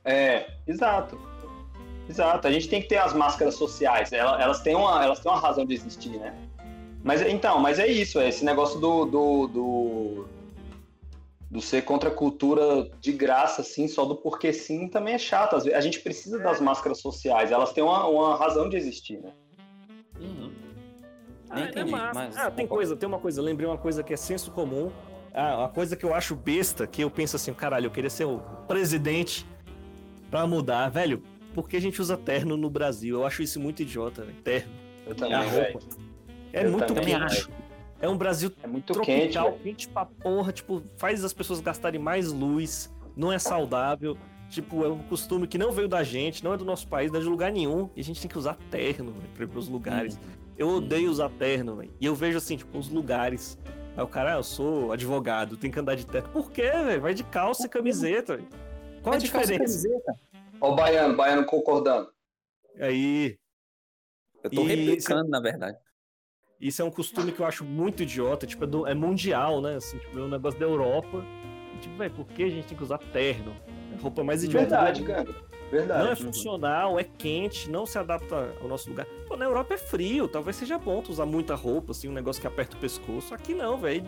É, exato. Exato. A gente tem que ter as máscaras sociais. Ela- Elas, têm, uma, elas têm uma razão de existir, né? Mas então, mas é isso, é esse negócio do, do, do, do ser contra a cultura de graça, assim, só do porquê sim, também é chato. Às vezes, a gente precisa das máscaras sociais, elas têm uma, uma razão de existir, né? Uhum. Ah, Nem é entendi, massa. mas Ah, tem coisa, tem uma coisa, lembrei uma coisa que é senso comum. Ah, uma coisa que eu acho besta, que eu penso assim, caralho, eu queria ser o presidente pra mudar, velho. Por que a gente usa terno no Brasil? Eu acho isso muito idiota, velho. Terno. Eu É também, velho. É Eu muito também quente. acho. É um Brasil É muito quente, tropical, velho. quente pra porra, tipo, faz as pessoas gastarem mais luz, não é saudável. Tipo, é um costume que não veio da gente, não é do nosso país, não é de lugar nenhum. E a gente tem que usar terno, velho, pra ir pros lugares. Eu odeio usar terno, velho. E eu vejo assim, tipo, os lugares. Aí o cara, ah, eu sou advogado, tem que andar de terno. Por quê, velho? Vai de calça e camiseta, velho. Qual a de calça e diferença? camiseta. Ó, o Baiano, Baiano concordando. Aí, Eu tô E- replicando, na verdade. Isso é um costume que eu acho muito idiota, tipo, é, do- é mundial, né? Assim, tipo, é um negócio da Europa. E, tipo, velho, por que a gente tem que usar terno? É a roupa mais idiota. Verdade, cara. Não é Verdade. funcional, é quente, não se adapta ao nosso lugar. Pô, na Europa é frio, talvez seja bom tu usar muita roupa, assim, um negócio que aperta o pescoço. Aqui não, velho.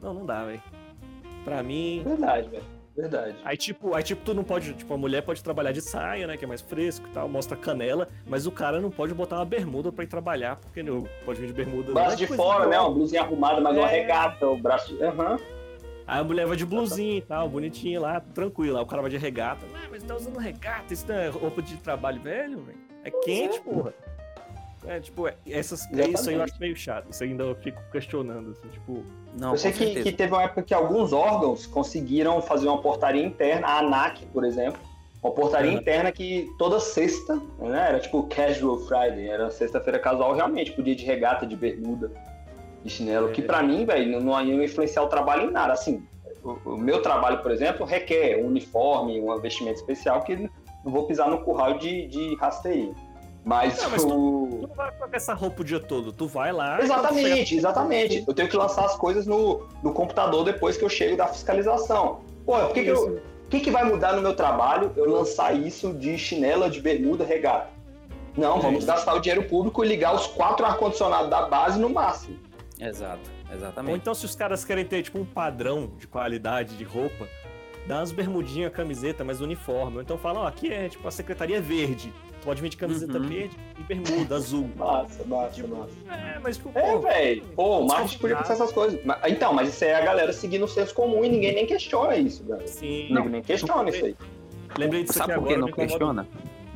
Não, não dá, velho. Pra mim. Verdade, velho. Verdade. Aí tipo, aí, tipo, tu não pode. Tipo, a mulher pode trabalhar de saia, né? Que é mais fresco e tal, mostra canela, mas o cara não pode botar uma bermuda pra ir trabalhar, porque não pode vir de bermuda. Braço Ai, de fora, boa. né? Uma blusinha arrumada, mas uma É. regata, o braço. Aham. Aí a mulher vai de blusinha e tal, bonitinha lá, tranquila. Aí o cara vai de regata. Ah, mas tá usando regata, isso não é roupa de trabalho velho, velho? É quente, porra. É, tipo, é, essas, é isso aí eu acho meio chato. Isso ainda eu fico questionando, assim, tipo. Não, Eu sei que, que teve uma época que alguns órgãos conseguiram fazer uma portaria interna, a ANAC, por exemplo, uma portaria Uhum. interna que toda sexta, né, era tipo casual Friday, era sexta-feira casual, realmente, podia de regata, de bermuda, de chinelo, É. que pra mim, velho, não, não ia influenciar o trabalho em nada, assim, o, o meu trabalho, por exemplo, requer um uniforme, um vestimento especial que não vou pisar no curral de, de rasteirinho. Mas, Não, mas o... Tu não vai com essa roupa o dia todo, tu vai lá. e Exatamente, exatamente. Eu tenho que lançar as coisas no, no computador depois que eu chego da fiscalização. Pô, por que, que, eu, o que, que vai mudar no meu trabalho eu lançar isso de chinela, de bermuda, regata? Não, É vamos isso. gastar o dinheiro público e ligar os quatro ar-condicionados da base no máximo. Exato, Ou exatamente. então, se os caras querem ter, tipo, um padrão de qualidade de roupa, dá umas bermudinhas, camiseta, mas uniforme. Ou então fala, ó, aqui é, tipo, a secretaria é verde. Tu pode vir de camiseta Uhum. verde e bermuda azul. Massa, massa, massa. É, mas, tipo, É, velho. Pô, o marketing podia pensar essas coisas. Então, mas isso aí é a galera seguindo o senso comum e ninguém nem questiona isso, velho. Sim. Ninguém nem questiona isso aí. Lembrei disso Sabe aqui por que agora. não questiona?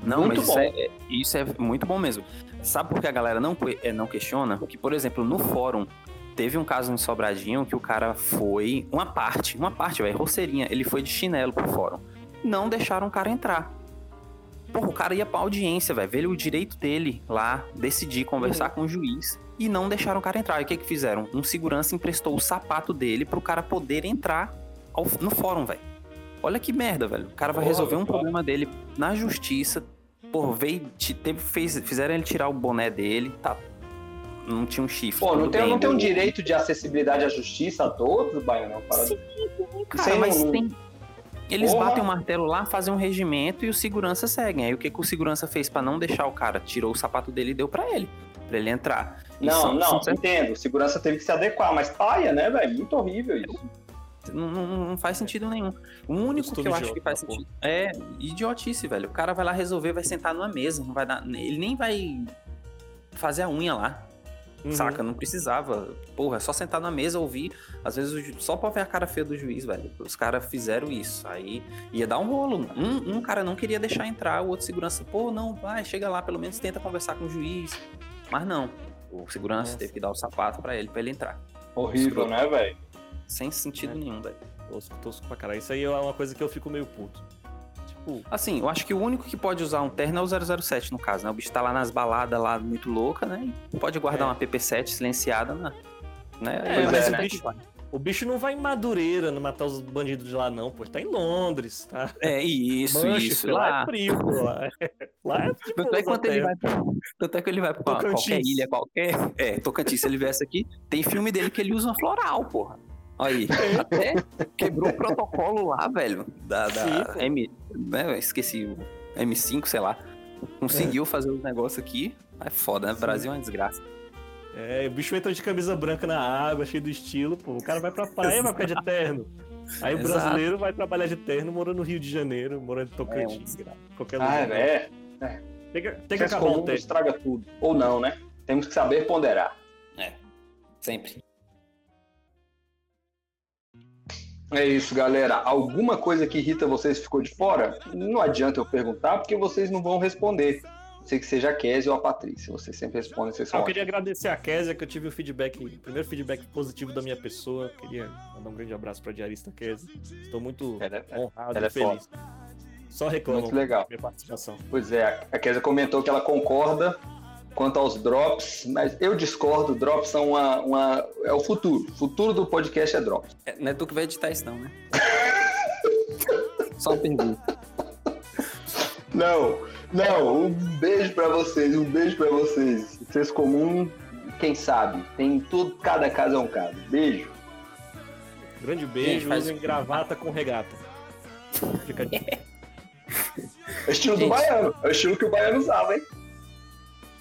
Não, Muito mas isso é, isso é muito bom mesmo. Sabe por que a galera não, é, não questiona? Que, por exemplo, no fórum, teve um caso em Sobradinho que o cara foi. Uma parte, uma parte, velho, roceirinha. Ele foi de chinelo pro fórum. Não deixaram o cara entrar. Porra, o cara ia pra audiência, velho. Veio o direito dele lá, decidir, conversar com o juiz. E não deixaram o cara entrar. E o que que fizeram? Um segurança emprestou o sapato dele pro cara poder entrar ao- no fórum, velho. Olha que merda, velho. O cara vai resolver um problema dele na justiça. Pô, veio, ti- teve, fez, fizeram ele tirar o boné dele, tá. Não tinha um chifre. Pô, não tem, bem, não tem um direito de acessibilidade à justiça a todos, Baiano? Parada- Sim, cara, Isso aí mas não- tem. Eles Porra. batem o martelo lá, fazem um regimento e o segurança seguem. Aí o que, que o segurança fez pra não deixar o cara? Tirou o sapato dele e deu pra ele. Pra ele entrar. E Não, são- não, são- entendo. O segurança teve que se adequar, mas paia, né, velho? Muito horrível isso. Não, não- não faz sentido nenhum. O único Costume que eu acho idiota que faz porra. sentido é idiotice, velho. O cara vai lá resolver, vai sentar numa mesa, não vai dar. Ele nem vai fazer a unha lá. Uhum. Saca? Não precisava. Porra, é só sentar na mesa, ouvir. Às vezes, ju- só pra ver a cara feia do juiz, velho. Os caras fizeram isso. Aí ia dar um rolo. Um, um cara não queria deixar entrar, o outro segurança, pô, não, vai, chega lá, pelo menos tenta conversar com o juiz. Mas não. O segurança Nossa. teve que dar o sapato pra ele, pra ele entrar. Horrível, né, velho? Sem sentido É. nenhum, velho. Tosco, tosco pra caralho. Isso aí é uma coisa que eu fico meio puto. Tipo, Assim, eu acho que o único que pode usar um terno é o 007, no caso, né? O bicho tá lá nas baladas lá, muito louca, né? E pode guardar É. uma PP7 silenciada, né? né? É, mas até o que bicho- o bicho não vai em Madureira não matar os bandidos de lá, não, pô. Ele tá em Londres, tá? É, isso, Manchester, isso. lá Lá, é frio, pô. Lá é, lá é tipo. Tanto é que quando ele vai pra, tanto é que ele vai pra Tocantins. qualquer ilha, qualquer. É, Tocantins, se ele viesse aqui, tem filme dele que ele usa uma floral, porra. Aí, até quebrou o protocolo lá, velho. Da, da Sim. M. Né, esqueci o M5, sei lá. Conseguiu fazer os negócios aqui. É foda, né? Brasil é uma desgraça. É, o bicho entra de camisa branca na água, cheio do estilo, pô. O cara vai pra praia, vai ficar de terno. Aí o Exato. brasileiro vai trabalhar de terno, morando no Rio de Janeiro, morando em Tocantins, qualquer Ah, lugar. é. Tem que, tem que acabar o estraga tudo. Ou não, né? Temos que saber ponderar. Sempre. É isso, galera. Alguma coisa que irrita vocês ficou de fora? Não adianta eu perguntar, porque vocês não vão responder. Não sei que seja a Kézia ou a Patrícia. Vocês sempre respondem, vocês Ah, são eu queria agradecer a Kézia, que eu tive o feedback, o primeiro feedback positivo da minha pessoa. Queria mandar um grande abraço pra diarista Kézia. Estou muito Ela é- honrado ela e é feliz. Só reclamam. Muito legal. Minha participação. Pois é, a Kézia comentou que ela concorda quanto aos drops, mas eu discordo. Drops são uma, uma- é o futuro. O futuro do podcast é drops. É, não é tu que vai editar isso, não, né? Só pergunta. Não, não. Um beijo pra vocês, um beijo pra vocês. Vocês comum, quem sabe? Tem tudo, cada caso é um caso. Beijo. Grande beijo, usem gravata com regata. Fica. É o estilo do baiano. É o estilo que o baiano usava, hein?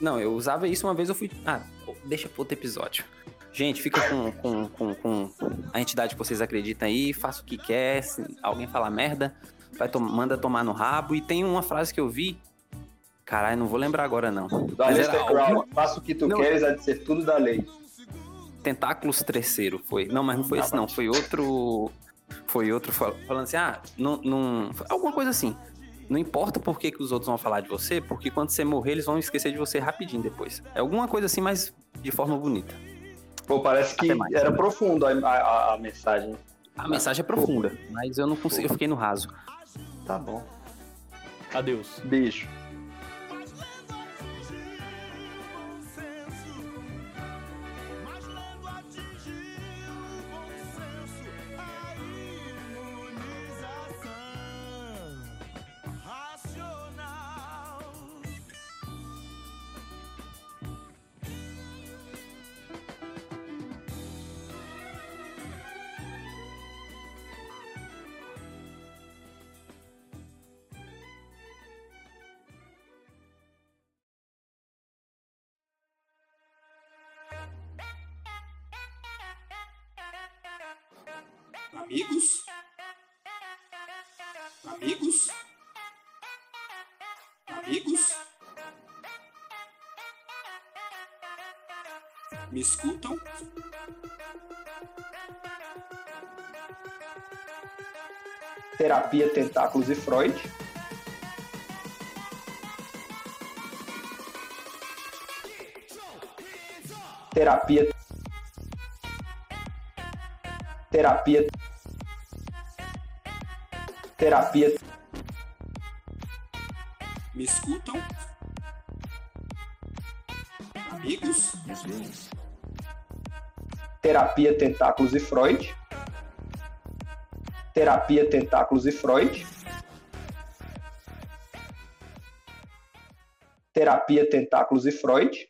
Não, eu usava isso uma vez, eu fui. Ah, deixa pro outro episódio. Gente, fica com, com, com, com a entidade que vocês acreditam aí, faça o que quer. Se alguém falar merda, vai tom- manda tomar no rabo. E tem uma frase que eu vi. Caralho, não vou lembrar agora, não. Aleister era alguma- Faça o que tu Não. queres, há de ser tudo da lei. Tentáculos terceiro, foi. Não, mas não foi esse, não. Foi outro. Foi outro fal- falando assim, ah, não. não alguma coisa assim. Não importa por que, que os outros vão falar de você, porque quando você morrer, eles vão esquecer de você rapidinho depois. É alguma coisa assim, mas de forma bonita. Pô, parece que Até mais. era profundo a, a- a mensagem. A mensagem é profunda, mas eu não consegui, eu fiquei no raso. Tá bom. Adeus. Beijo. Amigos? Amigos? Amigos? Me escutam? Terapia, tentáculos e Freud. Terapia. Terapia. Terapia. Me escutam? Amigos? Terapia, tentáculos e Freud. Terapia, tentáculos e Freud. Terapia, tentáculos e Freud.